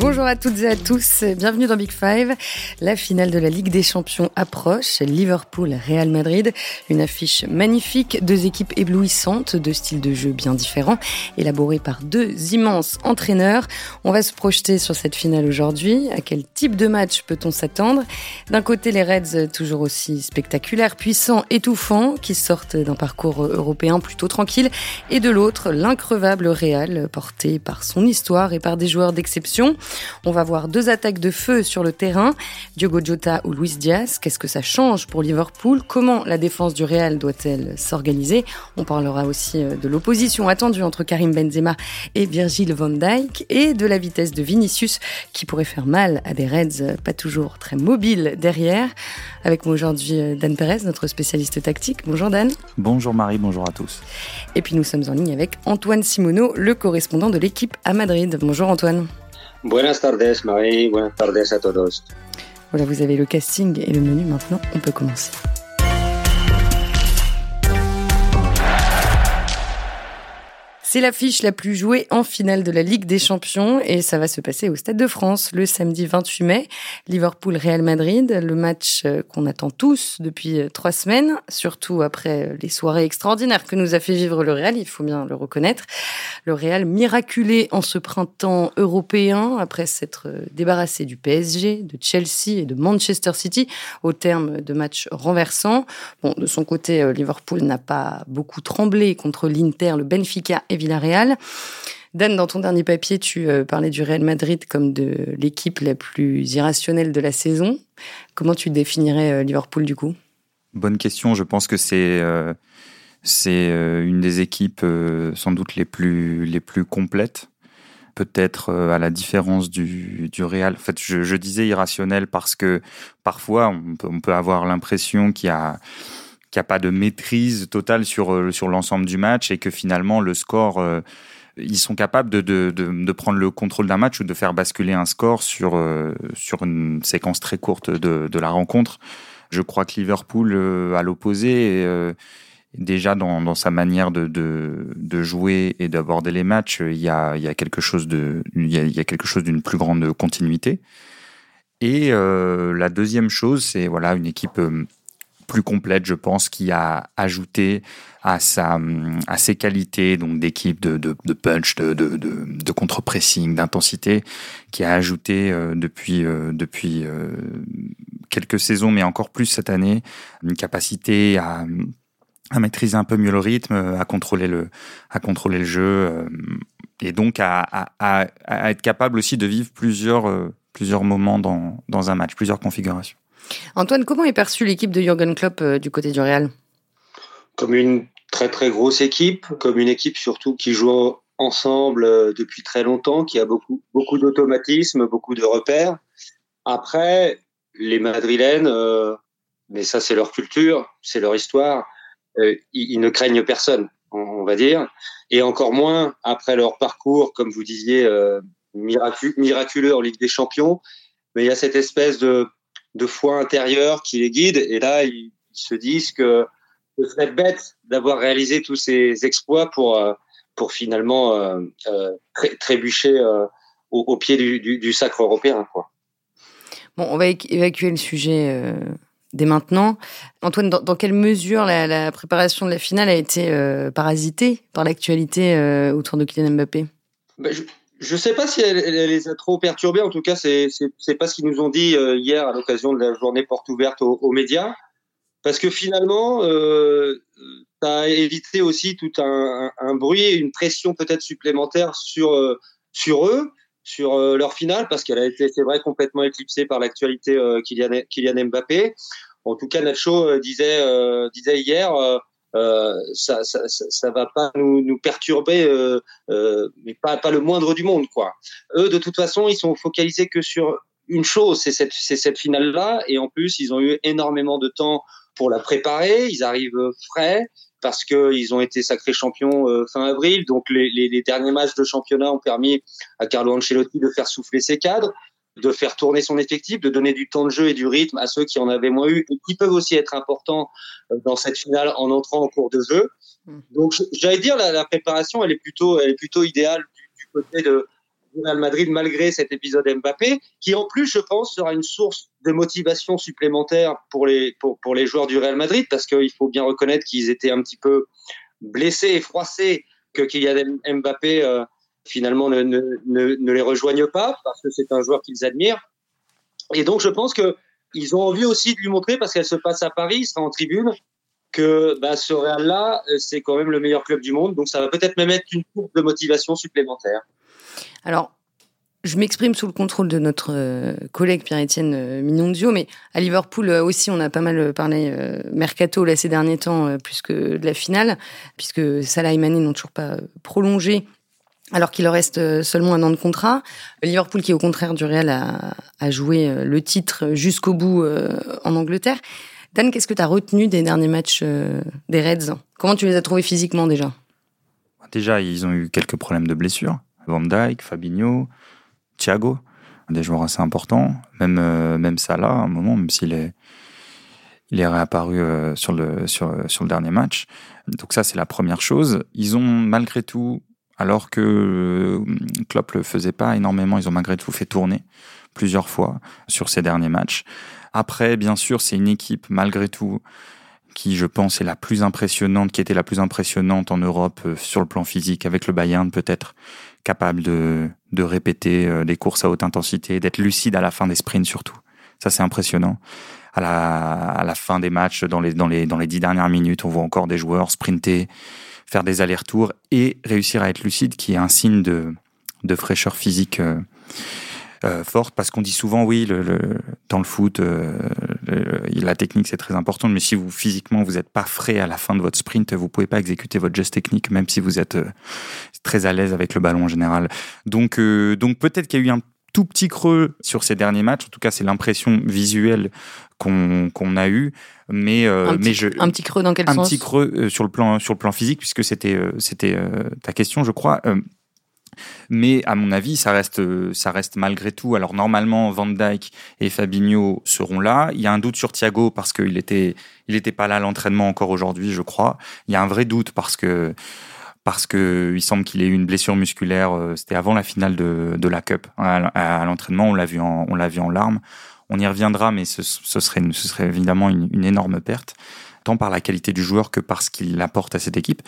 Bonjour à toutes et à tous, bienvenue dans Big Five. La finale de la Ligue des Champions approche, Liverpool-Real Madrid, une affiche magnifique, deux équipes éblouissantes, deux styles de jeu bien différents, élaborés par deux immenses entraîneurs. On va se projeter sur cette finale aujourd'hui. À quel type de match peut-on s'attendre? D'un côté, les Reds toujours aussi spectaculaires, puissants, étouffants, qui sortent d'un parcours européen plutôt tranquille, et de l'autre, l'increvable Real, porté par son histoire et par des joueurs d'exception. On va voir deux attaques de feu sur le terrain, Diogo Jota ou Luis Diaz. Qu'est-ce que ça change pour Liverpool? Comment la défense du Real doit-elle s'organiser? On parlera aussi euh, de l'opposition attendue entre Karim Benzema et Virgil van Dijk et de la vitesse de Vinicius qui pourrait faire mal à des Reds pas toujours très mobiles derrière. Avec moi aujourd'hui euh, Dan Perez, notre spécialiste tactique. Bonjour Dan. Bonjour Marie, bonjour à tous. Et puis nous sommes en ligne avec Antoine Simoneau, le correspondant de l'équipe à Madrid. Bonjour Antoine. Buenas tardes, Marie. Buenas tardes a todos. Voilà, vous avez le casting et le menu maintenant. On peut commencer. C'est l'affiche la plus jouée en finale de la Ligue des Champions et ça va se passer au Stade de France le samedi 28 mai. Liverpool-Real Madrid, le match euh, qu'on attend tous depuis euh, trois semaines, surtout après euh, les soirées extraordinaires que nous a fait vivre le Real, il faut bien le reconnaître. Le Real miraculé en ce printemps européen après s'être débarrassé du PSG, de Chelsea et de Manchester City au terme de matchs renversants. Bon, de son côté, Liverpool n'a pas beaucoup tremblé contre l'Inter, le Benfica et Villarreal. Dan, dans ton dernier papier, tu euh, parlais du Real Madrid comme de l'équipe la plus irrationnelle de la saison. Comment tu définirais euh, Liverpool du coup? Bonne question. Je pense que c'est euh, une des équipes sans doute les plus les plus complètes. Peut-être à la différence du, du Real. En fait, je, disais irrationnel parce que parfois on peut, on peut avoir l'impression qu'il y a qu'il n'y a pas de maîtrise totale sur, euh, sur l'ensemble du match et que finalement le score, euh, ils sont capables de, de, de, prendre le contrôle d'un match ou de faire basculer un score sur, euh, sur une séquence très courte de, la rencontre. Je crois que Liverpool, à l'opposé, déjà dans, dans, sa manière de, de, jouer et d'aborder les matchs, il y a, il y a quelque chose de, il y a quelque chose d'une plus grande continuité. Et la deuxième chose, c'est voilà une équipe plus complète, je pense, qui a ajouté à, sa, à ses qualités donc d'équipe, de, punch, de, contre-pressing, d'intensité, qui a ajouté euh, depuis, euh, depuis euh, quelques saisons, mais encore plus cette année, une capacité à, à maîtriser un peu mieux le rythme, à contrôler le, à contrôler le jeu, et donc à, à, à, être capable aussi de vivre plusieurs, plusieurs moments dans, dans un match, plusieurs configurations. Antoine, comment est perçue l'équipe de Jürgen Klopp euh, du côté du Real? Comme une très très grosse équipe, comme une équipe surtout qui joue ensemble euh, depuis très longtemps, qui a beaucoup beaucoup d'automatisme, beaucoup de repères. Après, les Madrilènes, euh, mais ça c'est leur culture, c'est leur histoire, ils, ne craignent personne, on, va dire, et encore moins après leur parcours, comme vous disiez, miraculeux en Ligue des Champions. Mais il y a cette espèce de de foi intérieure qui les guide. Et là, ils, se disent que ce serait bête d'avoir réalisé tous ces exploits pour, euh, pour finalement euh, euh, trébucher au, pied du, sacre européen. Quoi. Bon, on va évacuer le sujet dès maintenant. Antoine, dans, quelle mesure la, préparation de la finale a été parasitée par l'actualité autour de Kylian Mbappé? Ben, je ne sais pas si elle, les a trop perturbés. En tout cas, c'est c'est pas ce qu'ils nous ont dit euh, hier à l'occasion de la journée porte ouverte aux, médias, parce que finalement, euh, ça a évité aussi tout un, un, bruit et une pression peut-être supplémentaire sur euh, sur eux, sur euh, leur finale, parce qu'elle a été, c'est vrai, complètement éclipsée par l'actualité Kylian, Kylian Mbappé. En tout cas, Nacho disait disait hier euh, ça, ça, ça, va pas nous, nous perturber, euh, euh, mais pas, pas le moindre du monde, quoi. Eux, de toute façon, ils sont focalisés que sur une chose, c'est cette, c'est cette finale-là, et en plus, ils ont eu énormément de temps pour la préparer. Ils arrivent frais parce qu'ils ont été sacrés champions fin avril, donc les, les, derniers matchs de championnat ont permis à Carlo Ancelotti de faire souffler ses cadres de faire tourner son effectif, de donner du temps de jeu et du rythme à ceux qui en avaient moins eu et qui peuvent aussi être importants euh, dans cette finale en entrant en cours de jeu. Hmm. Donc, j'allais dire, la, la, préparation, elle est plutôt, elle est plutôt idéale du, côté de, du Real Madrid malgré cet épisode Mbappé, qui en plus, je pense, sera une source de motivation supplémentaire pour les, pour, pour les joueurs du Real Madrid, parce qu'il faut bien reconnaître qu'ils étaient un petit peu blessés et froissés que Kylian Mbappé euh, finalement ne, les rejoigne pas, parce que c'est un joueur qu'ils admirent. Et donc, je pense que ils ont envie aussi de lui montrer, parce qu'elle se passe à Paris, il sera en tribune, que bah, ce Real-là, euh, c'est quand même le meilleur club du monde. Donc ça va peut-être même être une courbe de motivation supplémentaire. Alors, je m'exprime sous le contrôle de notre euh, collègue Pierre-Étienne euh, Minondio, mais à Liverpool aussi, on a pas mal parlé mercato là ces derniers temps, plus que de la finale, puisque Salah et Mané n'ont toujours pas prolongé alors qu'il leur reste seulement un an de contrat. Liverpool, qui au contraire du Real, a, joué le titre jusqu'au bout en Angleterre. Dan, qu'est-ce que tu as retenu des derniers matchs euh, des Reds? Comment tu les as trouvés physiquement déjà? Déjà, ils ont eu quelques problèmes de blessures. Van Dijk, Fabinho, Thiago, des joueurs assez importants. Même, euh, même Salah, à un moment, même s'il est, il est réapparu euh, sur, le, sur, sur le dernier match. Donc ça, c'est la première chose. Ils ont malgré tout, alors que Klopp le faisait pas énormément, ils ont malgré tout fait tourner plusieurs fois sur ces derniers matchs. Après, bien sûr, c'est une équipe, malgré tout, qui, je pense, est la plus impressionnante, qui était la plus impressionnante en Europe euh, sur le plan physique, avec le Bayern peut-être, capable de, de répéter euh, des courses à haute intensité, d'être lucide à la fin des sprints surtout. Ça, c'est impressionnant. À la, à la fin des matchs, dans les, dans, les, dans les dix dernières minutes, on voit encore des joueurs sprinter, faire des allers-retours et réussir à être lucide, qui est un signe de, de fraîcheur physique. Euh, euh, forte parce qu'on dit souvent oui le, le, dans le foot euh, la technique c'est très important mais si vous physiquement vous n'êtes pas frais à la fin de votre sprint vous pouvez pas exécuter votre geste technique même si vous êtes euh, très à l'aise avec le ballon en général donc euh, donc peut-être qu'il y a eu un tout petit creux sur ces derniers matchs en tout cas c'est l'impression visuelle qu'on a eu mais un mais petit, je un petit creux dans quel un sens? petit creux sur le plan sur le plan physique puisque c'était c'était ta question je crois mais à mon avis, ça reste, ça reste malgré tout. Alors normalement, Van Dijk et Fabinho seront là. Il y a un doute sur Thiago parce qu'il était, il était pas là à l'entraînement encore aujourd'hui, je crois. Il y a un vrai doute parce que parce que il semble qu'il ait eu une blessure musculaire. euh, C'était avant la finale de, de la Cup. À, à l'entraînement, on l'a vu en, vu en larmes. On y reviendra, mais ce, ce serait, ce serait évidemment une, une énorme perte, tant par la qualité du joueur que par ce qu'il apporte à cette équipe.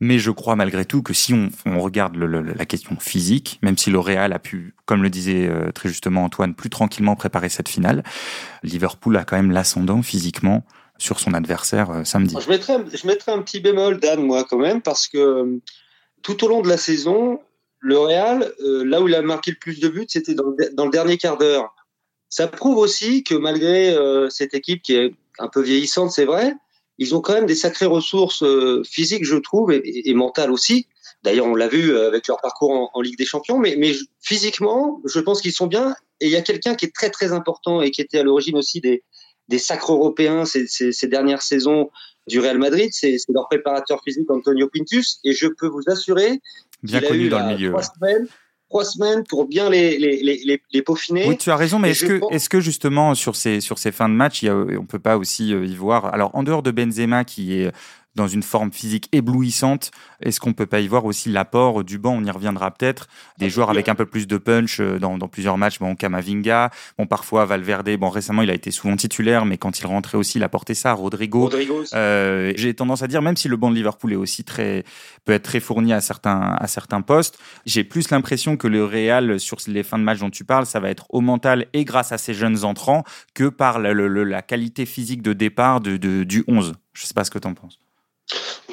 Mais je crois malgré tout que si on, on regarde le- le- la question physique, même si le Real a pu, comme le disait euh, très justement Antoine, plus tranquillement préparer cette finale, Liverpool a quand même l'ascendant physiquement sur son adversaire euh, samedi. Je mettrais, un- je mettrais un petit bémol, Dan, moi, quand même, parce que euh, tout au long de la saison, le Real, euh, là où il a marqué le plus de buts, c'était dans, le- dernier quart d'heure. Ça prouve aussi que malgré cette équipe qui est un peu vieillissante, c'est vrai, ils ont quand même des sacrées ressources physiques, je trouve, et, mentales aussi. D'ailleurs, on l'a vu avec leur parcours en, Ligue des Champions, mais, mais physiquement, je pense qu'ils sont bien. Et il y a quelqu'un qui est très très important et qui était à l'origine aussi des, des sacres européens ces, ces, ces dernières saisons du Real Madrid, c'est leur préparateur physique Antonio Pintus. Et je peux vous assurer Bien qu'il a connu eu dans là, le milieu. trois semaines, trois semaines pour bien les, les, les, les, les peaufiner. Oui, tu as raison, mais est-ce que, pense- est-ce que justement sur ces, sur ces fins de match, il y a, on peut pas aussi euh, y voir. Alors, en dehors de Benzema qui est dans une forme physique éblouissante, est-ce qu'on peut pas y voir aussi l'apport du banc? On y reviendra peut-être. Des joueurs avec un peu plus de punch euh, dans, dans plusieurs matchs. Bon, Kamavinga, bon parfois Valverde. Bon, récemment il a été souvent titulaire, mais quand il rentrait aussi, il apportait ça. Rodrigo. Euh, j'ai tendance à dire, même si le banc de Liverpool est aussi très peut être très fourni à certains à certains postes, j'ai plus l'impression que le Real sur les fins de match dont tu parles, ça va être au mental et grâce à ces jeunes entrants que par le- le- la qualité physique de départ de, de- du 11. Je sais pas ce que tu en penses.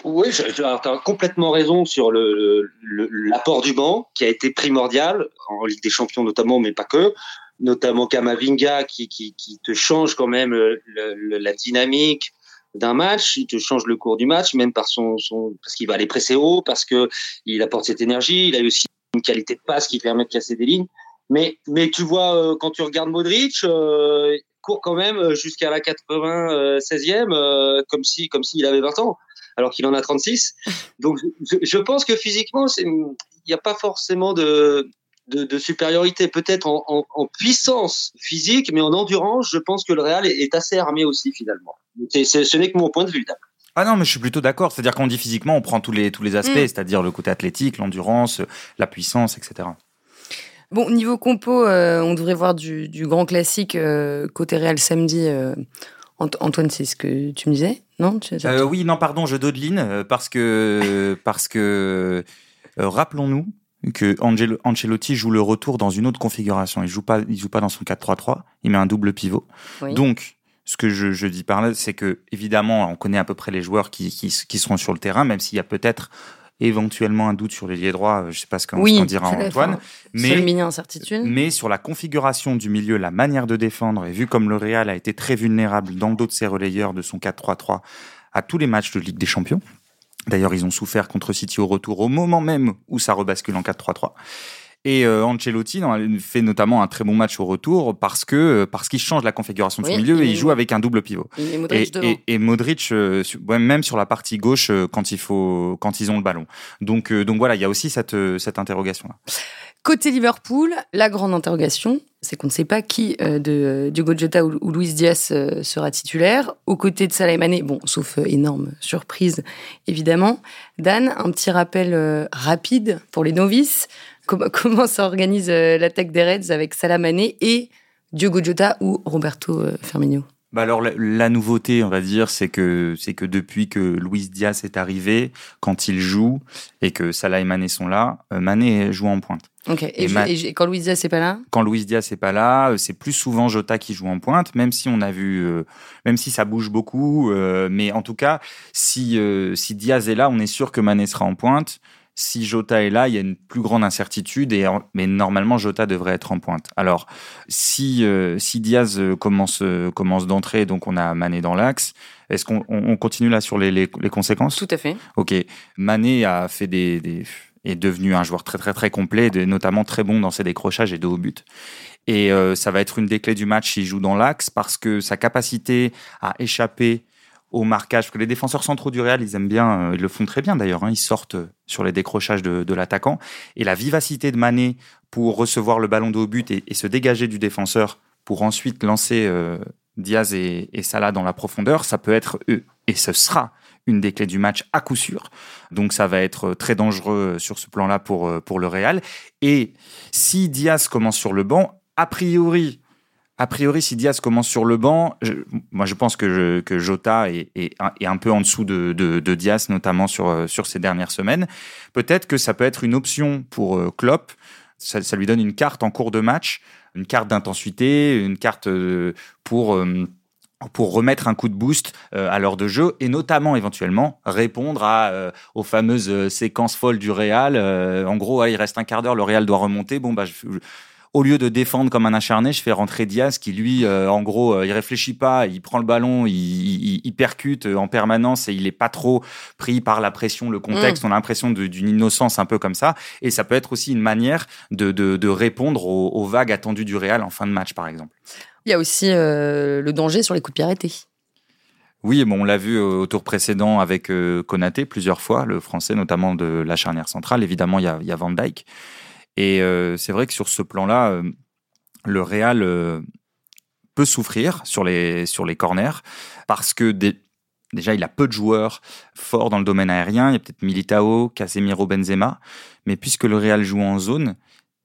Oui, tu as complètement raison sur l'apport du banc qui a été primordial en Ligue des Champions notamment, mais pas que. Notamment Kamavinga qui, te change quand même euh, la dynamique d'un match, il te change le cours du match, même par son, parce qu'il va aller presser haut, parce que il apporte cette énergie. Il a aussi une qualité de passe qui permet de casser des lignes. Mais, tu vois, euh, quand tu regardes Modric, euh, court quand même jusqu'à la 96e, euh, comme si comme s'il avait 20 ans alors qu'il en a 36. Donc, je, je pense que physiquement, il n'y a pas forcément de, de, de supériorité, peut-être en, en, en puissance physique, mais en endurance, je pense que le Real est, est assez armé aussi, finalement. C'est- c'est- ce n'est que mon point de vue. d'accord. Ah non, mais je suis plutôt d'accord. C'est-à-dire qu'on dit physiquement, on prend tous les tous les aspects, Mm. c'est-à-dire le côté athlétique, l'endurance, la puissance, etc. Bon, niveau compo, on devrait voir du, grand classique côté Real samedi. Antoine, c'est ce que tu me disais, non? Oui, non, pardon, je dodeline parce que parce que rappelons-nous que Ancelotti joue le retour dans une autre configuration. Il joue pas, il joue pas dans son 4-3-3. Il met un double pivot. Donc, ce que je, dis par là, c'est que évidemment, on connaît à peu près les joueurs qui, qui, seront sur le terrain, même s'il y a peut-être éventuellement un doute sur l'ailier droit. Je sais pas ce qu'en dira Antoine. Mais, mais sur la configuration du milieu, la manière de défendre, et vu comme le Real a été très vulnérable dans d'autres de ses relayeurs de son 4-3-3 à tous les matchs de Ligue des Champions, D'ailleurs, ils ont souffert contre City au retour au moment même où ça rebascule en 4-3-3. Et euh, Ancelotti fait notamment un très bon match au retour parce que parce qu'il change la configuration de son milieu et il joue avec un double pivot. Et Modric, et, Modric euh, même sur la partie gauche euh, quand il faut quand ils ont le ballon. Donc donc voilà, il y a aussi cette cette interrogation là. Côté Liverpool, la grande interrogation, c'est qu'on ne sait pas qui euh, de euh, Diogo Jota ou, Luis Diaz euh, sera titulaire. Aux côtés de Salah Mané, bon, sauf énorme surprise, évidemment. Dan, un petit rappel rapide pour les novices. Comment, comment s'organise l'attaque des Reds avec Salah Mané et Diogo Jota ou Roberto Firmino? Bah alors la, nouveauté, on va dire, c'est que c'est que depuis que Luis Diaz est arrivé, quand il joue et que Salah et Mané sont là, Mané joue en pointe. Ok. Et, quand Luis Diaz n'est pas là? Quand Luis Diaz n'est pas là, euh, c'est plus souvent Jota qui joue en pointe, même si on a vu, euh, même si ça bouge beaucoup. Euh, mais en tout cas, si, si Diaz est là, on est sûr que Mané sera en pointe. Si Jota est là, il y a une plus grande incertitude, et, mais normalement Jota devrait être en pointe. Alors, si, si Diaz commence, commence d'entrer, donc on a Mané dans l'axe, est-ce qu'on on continue là sur les, les, les, conséquences? Tout à fait. Ok. Mané a fait des, des est devenu un joueur très très très complet, notamment très bon dans ses décrochages et de haut but. Et euh, ça va être une des clés du match s'il joue dans l'axe parce que sa capacité à échapper au marquage, parce que les défenseurs centraux du Real, ils aiment bien, euh, ils le font très bien d'ailleurs, hein, ils sortent sur les décrochages de, l'attaquant. Et la vivacité de Mané pour recevoir le ballon de haut but et, se dégager du défenseur pour ensuite lancer euh, Diaz et, et, Salah dans la profondeur, ça peut être eux. Et ce sera une des clés du match à coup sûr. Donc ça va être très dangereux sur ce plan-là pour, euh, pour le Real. Et si Diaz commence sur le banc, a priori, a priori, si Diaz commence sur le banc, moi je pense que, que Jota est, est, un peu en dessous de, de, Diaz, notamment sur, euh, sur ces dernières semaines. Peut-être que ça peut être une option pour euh, Klopp. Ça, ça, lui donne une carte en cours de match, une carte d'intensité, une carte pour pour remettre un coup de boost euh, à l'heure de jeu et notamment éventuellement répondre à euh, aux fameuses euh, séquences folles du Real. en gros, il reste un quart d'heure, le Real doit remonter. Bon bah au lieu de défendre comme un acharné, je fais rentrer Diaz qui lui, en gros, il réfléchit pas, il prend le ballon, il, il, percute en permanence et il est pas trop pris par la pression, le contexte. Mm. On a l'impression d'une innocence un peu comme ça. Et ça peut être aussi une manière de, de, de répondre aux, aux, vagues attendues du Real en fin de match, par exemple. Il y a aussi euh, le danger sur les coups de pied arrêtés. Oui, bon, on l'a vu au tour précédent avec euh, Konaté plusieurs fois, le français notamment de la charnière centrale. Évidemment, il y a, il Van Dijk. Et euh, c'est vrai que sur ce plan-là, le Real peut souffrir sur les, sur les corners parce que déjà, il a peu de joueurs forts dans le domaine aérien. Il y a peut-être Militao, Casemiro, Benzema. Mais puisque le Real joue en zone,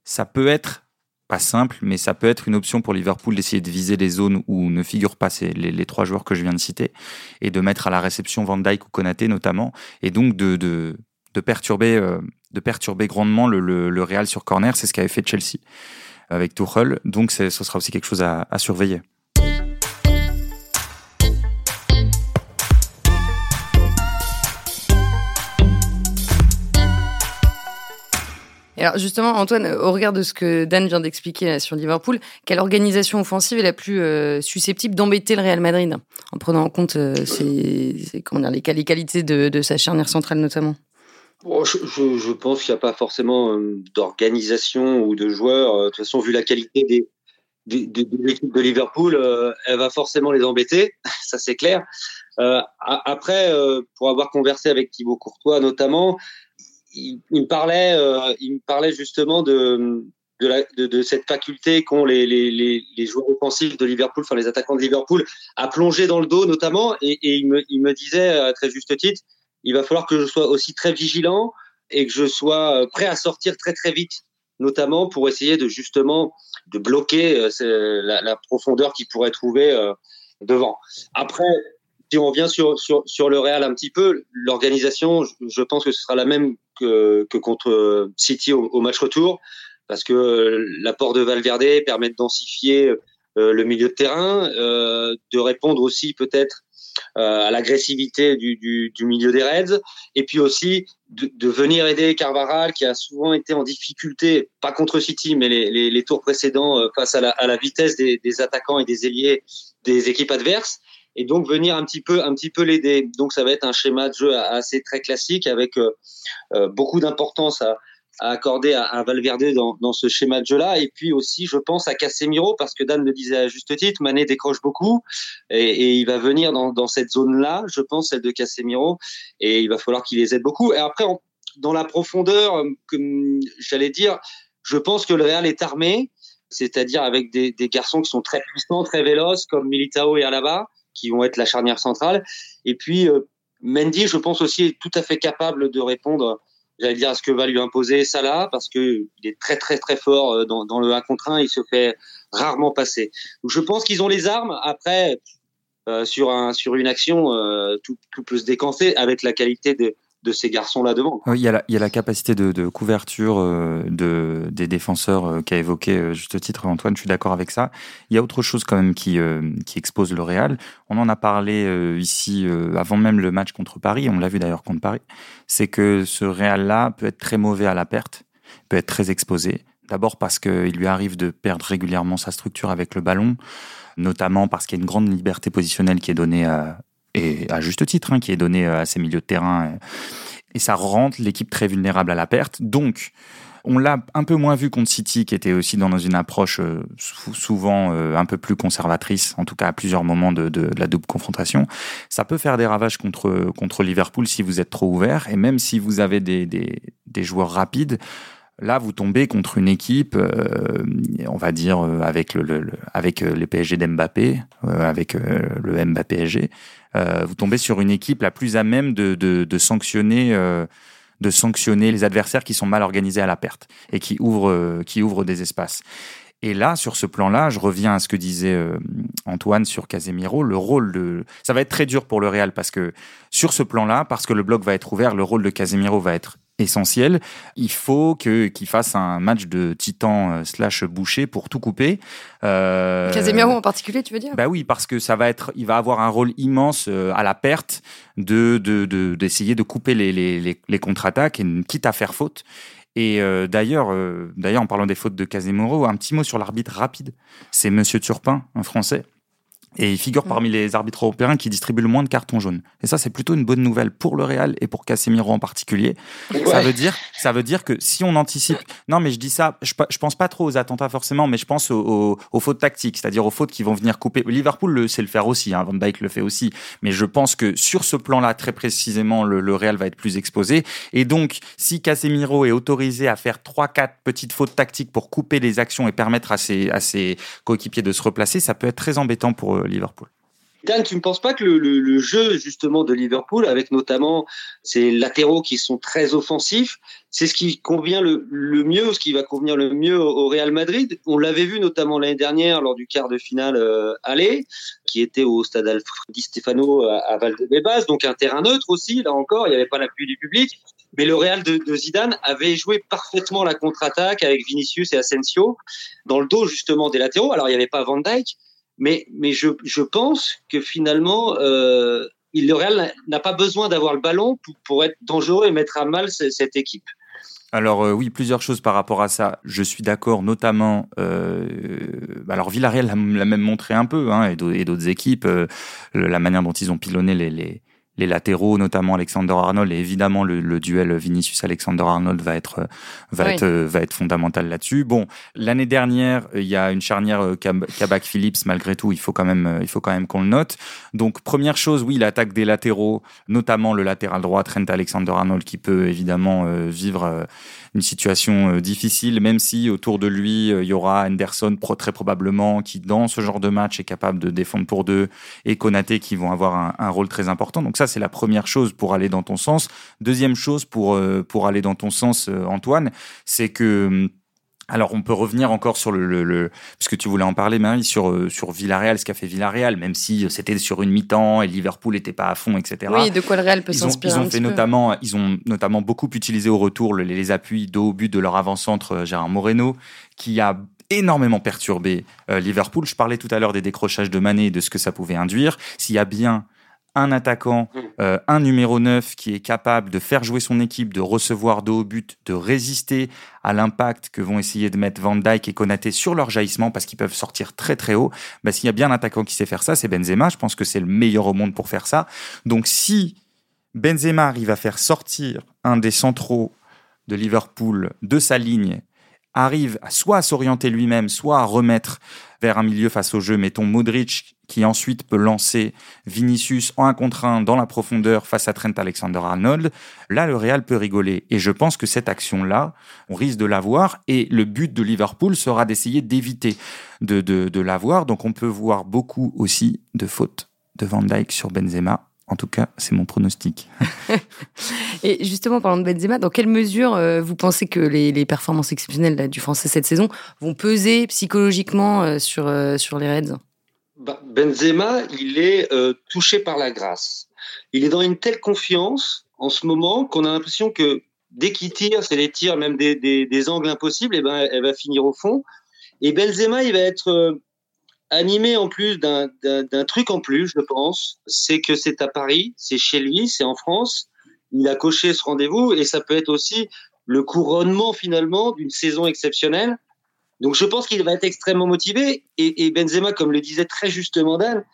ça peut être pas simple, mais ça peut être une option pour Liverpool d'essayer de viser les zones où ne figurent pas les, trois joueurs que je viens de citer et de mettre à la réception Van Dijk ou Konaté notamment, et donc de, de, de perturber, euh, de perturber grandement le, Real sur corner. C'est ce qu'avait fait Chelsea avec Tuchel. Donc ce sera aussi quelque chose à, surveiller. Alors justement, Antoine, au regard de ce que Dan vient d'expliquer sur Liverpool, quelle organisation offensive est la plus euh, susceptible d'embêter le Real Madrid, en prenant en compte euh, les, qualités de, sa charnière centrale notamment? Je, pense qu'il n'y a pas forcément euh, d'organisation ou de joueurs. De toute façon, vu la qualité des, de, l'équipe de Liverpool, elle va forcément les embêter, ça c'est clair. après, pour avoir conversé avec Thibaut Courtois notamment, il, me parlait, euh, il me parlait justement de, de, la, de, cette faculté qu'ont les, les, les, joueurs offensifs de Liverpool, enfin les attaquants de Liverpool, à plonger dans le dos notamment. Et, et il, me, il me disait à très juste titre, il va falloir que je sois aussi très vigilant et que je sois euh, prêt à sortir très très vite notamment pour essayer de justement de bloquer la, la, profondeur qu'il pourrait trouver devant. Après, si on revient sur, sur, sur le Real un petit peu, l'organisation, je, pense que ce sera la même que, que contre City au, match retour, parce que l'apport de Valverde permet de densifier euh, le milieu de terrain, euh, de répondre aussi peut-être euh, à l'agressivité du, du, du, milieu des Reds, et puis aussi de, de, venir aider Carvaral qui a souvent été en difficulté, pas contre City, mais les, les, les tours précédents face à la, à la vitesse des, des, attaquants et des ailiers des équipes adverses et donc venir un petit peu un petit peu l'aider. Donc ça va être un schéma de jeu assez très classique avec euh, euh, beaucoup d'importance à, à, accorder à, à Valverde dans, dans, ce schéma de jeu-là. Et puis aussi, je pense à Casemiro parce que Dan le disait à juste titre, Mané décroche beaucoup et, et il va venir dans, dans cette zone-là, je pense, celle de Casemiro, et il va falloir qu'il les aide beaucoup. Et après, dans la profondeur, euh, comme j'allais dire, je pense que le Real est armé c'est-à-dire avec des, des, garçons qui sont très puissants, très véloces, comme Militao et Alaba, qui vont être la charnière centrale. Et puis, euh, Mendy, je pense aussi, est tout à fait capable de répondre, j'allais dire, à ce que va lui imposer Salah, parce qu'il est très, très, très fort euh, dans, le 1 contre 1. Il se fait rarement passer. Je pense qu'ils ont les armes. Après, euh, sur, un, sur une action, euh, tout, tout, peut se décanter avec la qualité de, de ces garçons-là devant. il, y a la, la capacité de, couverture euh, de, des défenseurs euh, qu'a évoqué euh, juste titre Antoine, je suis d'accord avec ça. Il y a autre chose quand même qui, qui expose le Real. On en a parlé ici avant même le match contre Paris, on l'a vu d'ailleurs contre Paris, c'est que ce Real-là peut être très mauvais à la perte, peut être très exposé. D'abord parce qu'il lui arrive de perdre régulièrement sa structure avec le ballon, notamment parce qu'il y a une grande liberté positionnelle qui est donnée à, et à juste titre, hein, qui est donné euh, à ces milieux de terrain. Et ça rend l'équipe très vulnérable à la perte. Donc, on l'a un peu moins vu contre City, qui était aussi dans une approche euh, souvent euh, un peu plus conservatrice, en tout cas à plusieurs moments de, la double confrontation. Ça peut faire des ravages contre, contre Liverpool si vous êtes trop ouvert, et même si vous avez des, des joueurs rapides, Là, vous tombez contre une équipe, euh, on va dire euh, avec le, le, avec euh, les PSG d'Mbappé, euh, avec euh, le Mbappé PSG, vous tombez sur une équipe la plus à même de, de, de sanctionner de sanctionner les adversaires qui sont mal organisés à la perte et qui ouvrent qui ouvrent des espaces. Et là, sur ce plan-là, je reviens à ce que disait Antoine sur Casemiro. Le rôle de, ça va être très dur pour le Real parce que sur ce plan-là, parce que le bloc va être ouvert, le rôle de Casemiro va être essentiel. Il faut que qu'il fasse un match de titan euh, slash boucher pour tout couper. Euh, Casemiro en particulier, tu veux dire? Bah oui, parce que ça va être, il va avoir un rôle immense euh, à la perte de d'essayer de, de, couper les, les, les, contre-attaques quitte à faire faute. Et euh, d'ailleurs, d'ailleurs, en parlant des fautes de Casemiro, un petit mot sur l'arbitre rapide. C'est Monsieur Turpin, un Français, et il figure parmi les arbitres européens qui distribuent le moins de cartons jaunes. Et ça, c'est plutôt une bonne nouvelle pour le Real et pour Casemiro en particulier. Ouais. Ça veut dire, ça veut dire que si on anticipe, non, mais je dis ça, je, je pense pas trop aux attentats forcément, mais je pense aux, aux, aux fautes tactiques, c'est-à-dire aux fautes qui vont venir couper. Liverpool le sait le faire aussi, hein, Van Dijk le fait aussi, mais je pense que sur ce plan-là, très précisément, le, le Real va être plus exposé. Et donc, si Casemiro est autorisé à faire trois, quatre petites fautes tactiques pour couper les actions et permettre à ses, à ses coéquipiers de se replacer, ça peut être très embêtant pour Liverpool. Dan, tu ne penses pas que le, jeu justement de Liverpool, avec notamment ces latéraux qui sont très offensifs, c'est ce qui convient le, mieux, ce qui va convenir le mieux au Real Madrid? On l'avait vu notamment l'année dernière lors du quart de finale euh, aller, qui était au stade Alfredi Stefano à, à Valdebebas, donc un terrain neutre aussi. Là encore, il n'y avait pas l'appui du public. Mais le Real de, de, Zidane avait joué parfaitement la contre-attaque avec Vinicius et Asensio dans le dos justement des latéraux. Alors il n'y avait pas Van Dijk, mais, mais je, je pense que finalement, euh, Real n'a pas besoin d'avoir le ballon pour, être dangereux et mettre à mal cette équipe. Alors euh, oui, plusieurs choses par rapport à ça. Je suis d'accord, notamment. Euh, alors Villarreal l'a même montré un peu, hein, et d'autres équipes, euh, la manière dont ils ont pilonné les, les latéraux, notamment Alexander Arnold, et évidemment le, le duel Vinicius-Alexander Arnold va être va oui. être va être fondamental là-dessus. Bon, l'année dernière, il y a une charnière euh, Kabak Phillips malgré tout, il faut quand même il faut quand même qu'on le note. Donc première chose, oui, l'attaque des latéraux, notamment le latéral droit Trent Alexander-Arnold qui peut évidemment euh, vivre euh, une situation difficile, même si autour de lui il y aura Henderson très probablement qui dans ce genre de match est capable de défendre pour deux et Konaté qui vont avoir un, un rôle très important. Donc ça c'est la première chose pour aller dans ton sens. Deuxième chose pour, euh, pour aller dans ton sens, euh, Antoine, c'est que alors on peut revenir encore sur le, le, le puisque tu voulais en parler Marie sur euh, sur Villarreal ce qu'a fait Villarreal même si c'était sur une mi-temps et Liverpool n'était pas à fond etc. Oui de quoi le Real peut s'inspirer. Ils ont, fait notamment ils ont notamment beaucoup utilisé au retour les, les appuis dos au but de leur avant-centre euh, Gérard Moreno qui a énormément perturbé euh, Liverpool. Je parlais tout à l'heure des décrochages de Mané et de ce que ça pouvait induire. S'il y a bien un attaquant, mm. euh, un numéro 9 qui est capable de faire jouer son équipe, de recevoir de haut but, de résister à l'impact que vont essayer de mettre Van Dijk et Konaté sur leur jaillissement parce qu'ils peuvent sortir très très haut. Bah, S'il y a bien un attaquant qui sait faire ça, c'est Benzema. Je pense que c'est le meilleur au monde pour faire ça. Donc si Benzema arrive à faire sortir un des centraux de Liverpool de sa ligne arrive soit à s'orienter lui-même, soit à remettre vers un milieu face au jeu, mettons Modric, qui ensuite peut lancer Vinicius en un contre un dans la profondeur face à Trent Alexander-Arnold, là, le Real peut rigoler. Et je pense que cette action-là, on risque de l'avoir, et le but de Liverpool sera d'essayer d'éviter de, de, l'avoir. Donc on peut voir beaucoup aussi de fautes de Van Dijk sur Benzema en tout cas, c'est mon pronostic. et justement, parlant de Benzema, dans quelle mesure euh, vous pensez que les, performances exceptionnelles du Français cette saison vont peser psychologiquement euh, sur, euh, sur les Reds? Benzema, il est touché par la grâce. Il est dans une telle confiance en ce moment qu'on a l'impression que dès qu'il tire, c'est les tirs même des, angles impossibles, et ben elle va finir au fond. Et Benzema, il va être animé en plus d'un truc en plus, je pense, c'est que c'est à Paris, c'est chez lui, c'est en France. Il a coché ce rendez-vous et ça peut être aussi le couronnement finalement d'une saison exceptionnelle. Donc je pense qu'il va être extrêmement motivé et, Benzema, comme le disait très justement Dan,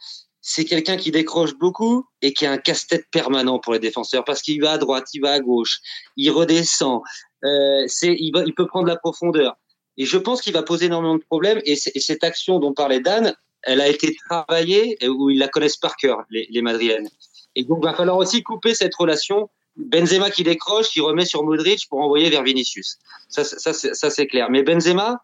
c'est quelqu'un qui décroche beaucoup et qui a un casse-tête permanent pour les défenseurs parce qu'il va à droite, il va à gauche, il redescend, euh, il, peut prendre la profondeur. Et je pense qu'il va poser énormément de problèmes. Et, cette action dont parlait Dan, elle a été travaillée où ils la connaissent par cœur, les, les Madriennes. Et donc, il va falloir aussi couper cette relation. Benzema qui décroche, qui remet sur Modric pour envoyer vers Vinicius. Ça c'est clair. Mais Benzema,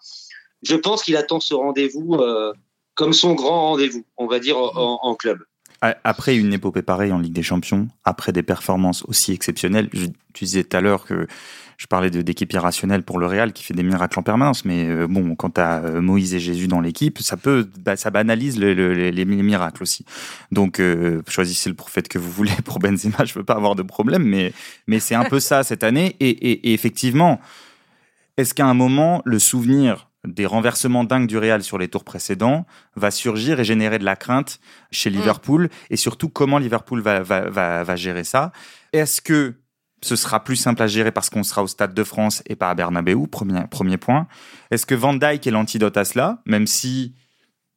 je pense qu'il attend ce rendez-vous euh, comme son grand rendez-vous, on va dire, en, club. Après une épopée pareille en Ligue des Champions, après des performances aussi exceptionnelles, tu disais tout à l'heure que je parlais d'équipe irrationnelle pour le Real qui fait des miracles en permanence, mais euh, bon, quand tu as euh, Moïse et Jésus dans l'équipe, ça peut, bah, ça banalise les, miracles aussi. Donc, choisissez le prophète que vous voulez pour Benzema, je veux pas avoir de problème, mais, mais c'est un peu ça cette année. Et effectivement, est-ce qu'à un moment, le souvenir des renversements dingues du Real sur les tours précédents va surgir et générer de la crainte chez mm. Liverpool et surtout comment Liverpool va, va, va, va gérer ça. Est-ce que ce sera plus simple à gérer parce qu'on sera au Stade de France et pas à Bernabeu, premier, premier point. Est-ce que Van Dijk est l'antidote à cela, même si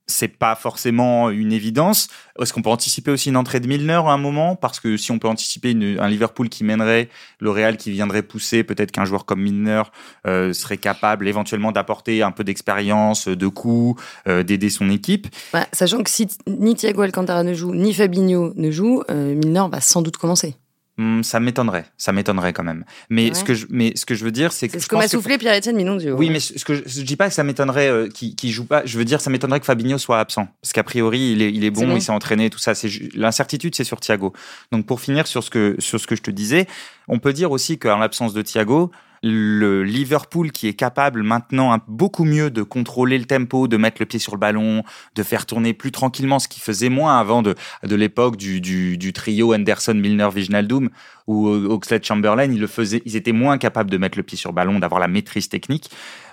c'est pas forcément une évidence. Est-ce qu'on peut anticiper aussi une entrée de Milner à un moment? Parce que si on peut anticiper un Liverpool qui mènerait, le Real qui viendrait pousser, peut-être qu'un joueur comme Milner euh, serait capable éventuellement d'apporter un peu d'expérience, de coups, euh, d'aider son équipe. Bah, sachant que si ni Thiago Alcantara ne joue, ni Fabinho ne joue, euh, Milner va sans doute commencer. Hmm, ça m'étonnerait, ça m'étonnerait quand même. Mais ce que je, mais ce que je veux dire, c'est que c'est ce que m'a soufflé Pierre-Etienne Minondio. Oui, mais ce que je, je dis pas que ça m'étonnerait euh, qu'il joue pas. Je veux dire, ça m'étonnerait que Fabinho soit absent, parce qu'a priori il est, il est bon, il s'est entraîné, tout ça. C'est l'incertitude, c'est sur Thiago. Donc pour finir sur ce que sur ce que je te disais, on peut dire aussi qu'en l'absence de Thiago, le Liverpool qui est capable maintenant beaucoup mieux de contrôler le tempo, de mettre le pied sur le ballon, de faire tourner plus tranquillement, ce qui faisait moins avant de, l'époque du, trio Anderson, Milner, Viginaldum, où Oxlade Chamberlain, ils étaient moins capables de mettre le pied sur le ballon, d'avoir la maîtrise technique.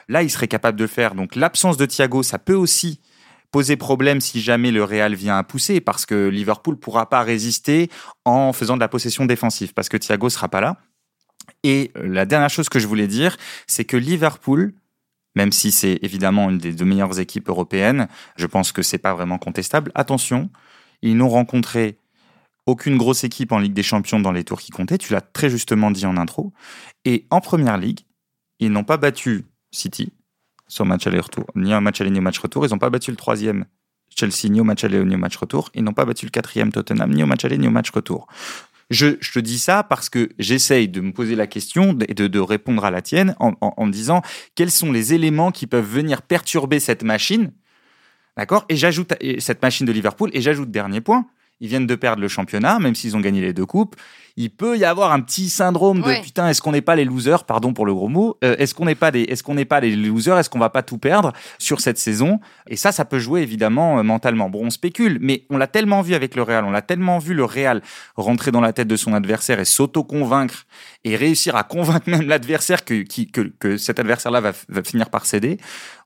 Là, ils seraient capables de le faire. Donc l'absence de Thiago, ça peut aussi poser problème si jamais le Real vient à pousser, parce que Liverpool pourra pas résister en faisant de la possession défensive, parce que Thiago sera pas là. Et euh, la dernière chose que je voulais dire, c'est que Liverpool, même si c'est évidemment une des deux meilleures équipes européennes, je pense que c'est pas vraiment contestable. Attention, ils n'ont rencontré aucune grosse équipe en Ligue des Champions dans les tours qui comptaient. Tu l'as très justement dit en intro. Et en Première Ligue, ils n'ont pas battu City sur match aller-retour, ni un match aller ni un match retour. Ils n'ont pas battu le troisième Chelsea ni au match aller ni au match retour. Ils n'ont pas battu le quatrième Tottenham ni au match aller ni au match retour. Je, te dis ça parce que j'essaye de me poser la question et de, répondre à la tienne en, disant quels sont les éléments qui peuvent venir perturber cette machine? D'accord? Et j'ajoute cette machine de Liverpool et j'ajoute dernier point. Ils viennent de perdre le championnat, même s'ils ont gagné les deux coupes. Il peut y avoir un petit syndrome de putain, est-ce qu'on n'est pas les losers, pardon pour le gros mot, euh, est-ce qu'on n'est pas des, est-ce qu'on n'est pas les losers, est-ce qu'on va pas tout perdre sur cette saison? Et ça, ça peut jouer évidemment euh, mentalement. Bon, on spécule, mais on l'a tellement vu avec le Real, on l'a tellement vu le Real rentrer dans la tête de son adversaire et s'auto-convaincre et réussir à convaincre même l'adversaire que, que, que cet adversaire-là va, va finir par céder.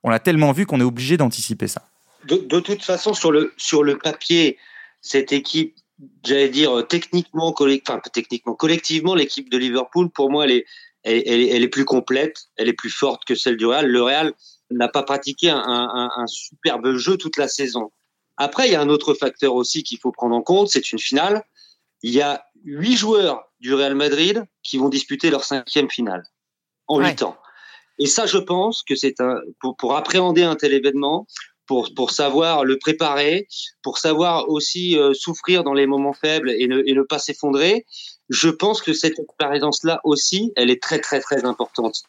On l'a tellement vu qu'on est obligé d'anticiper ça. De, de, toute façon, sur le, sur le papier, cette équipe, j'allais dire euh, techniquement, enfin techniquement, collectivement, l'équipe de Liverpool, pour moi, elle est, elle, elle, est plus complète, elle est plus forte que celle du Real. Le Real n'a pas pratiqué un, un, un, superbe jeu toute la saison. Après, il y a un autre facteur aussi qu'il faut prendre en compte, c'est une finale. Il y a huit joueurs du Real Madrid qui vont disputer leur cinquième finale en huit ans. Et ça, je pense que c'est un pour, pour appréhender un tel événement, pour, pour savoir le préparer, pour savoir aussi euh, souffrir dans les moments faibles et ne, et ne pas s'effondrer. Je pense que cette expérience-là aussi, elle est très très très importante.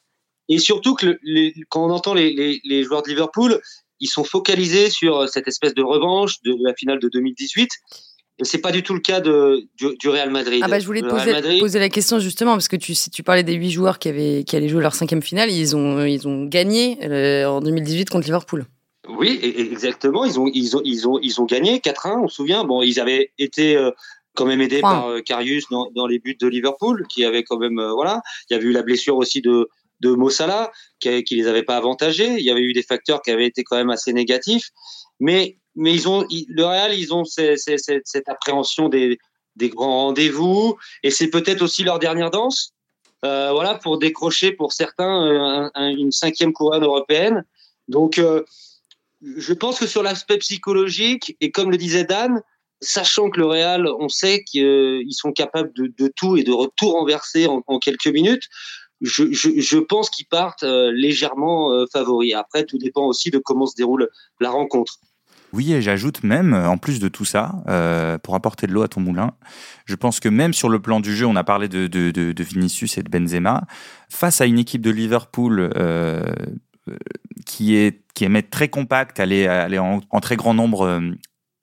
Et surtout que le, quand on entend les, les, les, joueurs de Liverpool, ils sont focalisés sur cette espèce de revanche de la finale de 2018. Et c'est pas du tout le cas de, du, du Real Madrid. Ah bah je voulais te poser, poser, la question justement parce que tu, tu parlais des huit joueurs qui avaient qui allaient jouer leur cinquième finale, ils ont ils ont gagné euh, en 2018 contre Liverpool. Oui, exactement. Ils ont, ils ont, ils ont, ils ont gagné 4-1. On se souvient. Bon, ils avaient été euh, quand même aidés par euh, Karius dans, dans, les buts de Liverpool, qui avait quand même, euh, voilà. Il y avait eu la blessure aussi de de Mossala, qui, qui les avait pas avantagés. Il y avait eu des facteurs qui avaient été quand même assez négatifs. Mais, mais ils ont, le Real, ils ont cette, cette, cette appréhension des, des grands rendez-vous, et c'est peut-être aussi leur dernière danse. Euh, voilà, pour décrocher pour certains un, une cinquième couronne européenne. Donc, euh, je pense que sur l'aspect psychologique, et comme le disait Dan, sachant que le Real, on sait qu'ils sont capables de, tout et de tout renverser en, quelques minutes, je, pense qu'ils partent euh, légèrement euh, favoris. Après, tout dépend aussi de comment se déroule la rencontre. Oui, et j'ajoute même, en plus de tout ça, euh, pour apporter de l'eau à ton moulin, je pense que même sur le plan du jeu, on a parlé de, Vinicius et de Benzema, face à une équipe de Liverpool qui est qui est très compact, aller aller en, en très grand nombre euh,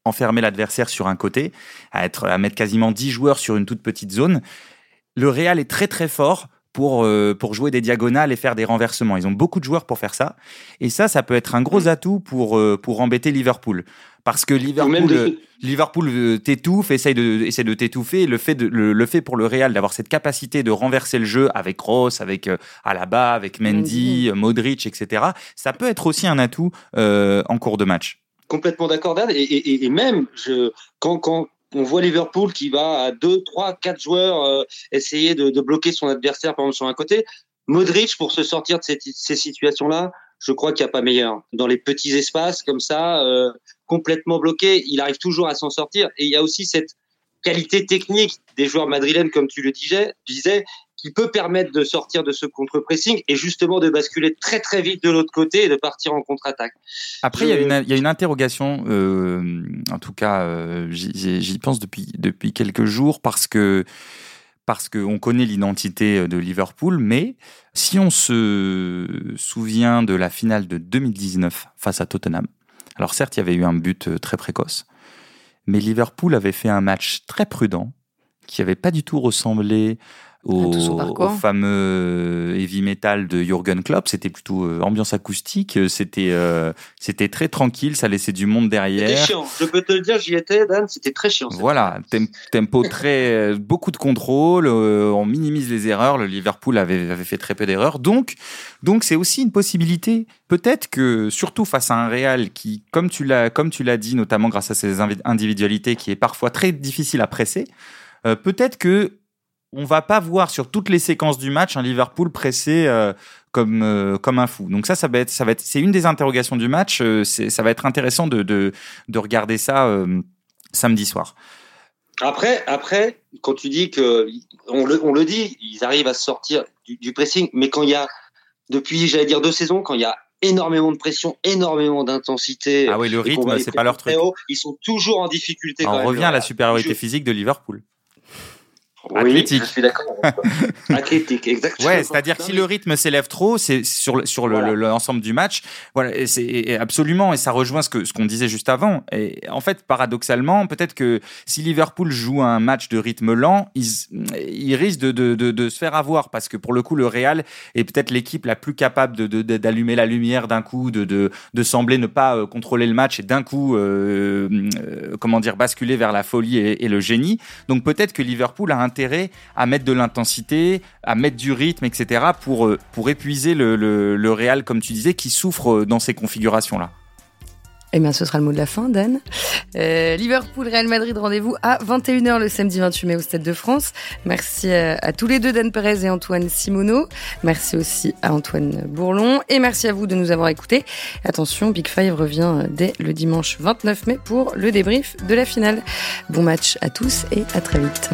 enfermer l'adversaire sur un côté, à être à mettre quasiment 10 joueurs sur une toute petite zone. Le Real est très très fort pour, euh, pour jouer des diagonales et faire des renversements. Ils ont beaucoup de joueurs pour faire ça. Et ça, ça peut être un gros atout pour, euh, pour embêter Liverpool. Parce que Liverpool, de... Liverpool t'étouffe, essaye de, essaie de t'étouffer. Le fait, de, le, le fait pour le Real d'avoir cette capacité de renverser le jeu avec Ross, avec euh, Alaba, avec Mendy, Modric, etc., ça peut être aussi un atout euh, en cours de match. Complètement d'accord, Dan. Et, et, et, même, je, quand, quand, on voit Liverpool qui va à 2, 3, 4 joueurs euh, essayer de, de, bloquer son adversaire, par exemple, sur un côté. Modric, pour se sortir de cette, ces situations-là, je crois qu'il n'y a pas meilleur. Dans les petits espaces comme ça, euh, complètement bloqué, il arrive toujours à s'en sortir. Et il y a aussi cette qualité technique des joueurs madrilènes, comme tu le disais, disais qui peut permettre de sortir de ce contre-pressing et justement de basculer très très vite de l'autre côté et de partir en contre-attaque. Après, il, y a une, il y a une interrogation, euh, en tout cas, euh, j'y pense depuis, depuis quelques jours parce que parce qu'on connaît l'identité de Liverpool, mais si on se souvient de la finale de 2019 face à Tottenham, alors certes, il y avait eu un but euh, très précoce, mais Liverpool avait fait un match très prudent, qui n'avait pas du tout ressemblé au, au, fameux heavy metal de Jürgen Klopp. C'était plutôt euh, ambiance acoustique. C'était euh, c'était très tranquille. Ça laissait du monde derrière. C'était chiant. Je peux te le dire, j'y étais, Dan. C'était très chiant. Voilà, tempo très beaucoup de contrôle. Euh, on minimise les erreurs. Le Liverpool avait, avait fait très peu d'erreurs. Donc donc c'est aussi une possibilité. Peut-être que surtout face à un Real qui, comme tu l'as comme tu l'as dit, notamment grâce à ses individualités, qui est parfois très difficile à presser. Euh, peut-être que on va pas voir sur toutes les séquences du match un Liverpool pressé euh, comme euh, comme un fou. Donc ça, ça va être ça va être c'est une des interrogations du match. Euh, ça va être intéressant de de, de regarder ça samedi soir. Après, après, quand tu dis que on le, on le dit, ils arrivent à sortir du, du pressing, mais quand il y a depuis, j'allais dire deux saisons, quand il y a énormément de pression, énormément d'intensité. Ah oui, le rythme, c'est pas leur truc. Haut, ils sont toujours en difficulté. On revient à la supériorité physique de Liverpool. Oui, je suis d'accord. Athlétique, exactement. Ouais, c'est-à-dire que si le rythme s'élève trop, c'est sur sur l'ensemble du match. Voilà, c'est absolument et ça rejoint ce que ce qu'on disait juste avant. Et en fait, paradoxalement, peut-être que si Liverpool joue un match de rythme lent, ils il risque de, de, de, se faire avoir parce que pour le coup, le Real est peut-être l'équipe la plus capable d'allumer la lumière d'un coup, de, de, sembler ne pas euh, contrôler le match et d'un coup, euh, euh, comment dire, basculer vers la folie et, le génie. Donc peut-être que Liverpool a à mettre de l'intensité, à mettre du rythme, etc. pour, pour épuiser le, le, Real, comme tu disais, qui souffre dans ces configurations-là. Eh bien, ce sera le mot de la fin, Dan. Euh, Liverpool, Real Madrid, rendez-vous à 21h le samedi 28 mai au Stade de France. Merci à, à, tous les deux, Dan Perez et Antoine Simoneau. Merci aussi à Antoine Bourlon. Et merci à vous de nous avoir écoutés. Attention, Big Five revient dès le dimanche 29 mai pour le débrief de la finale. Bon match à tous et à très vite.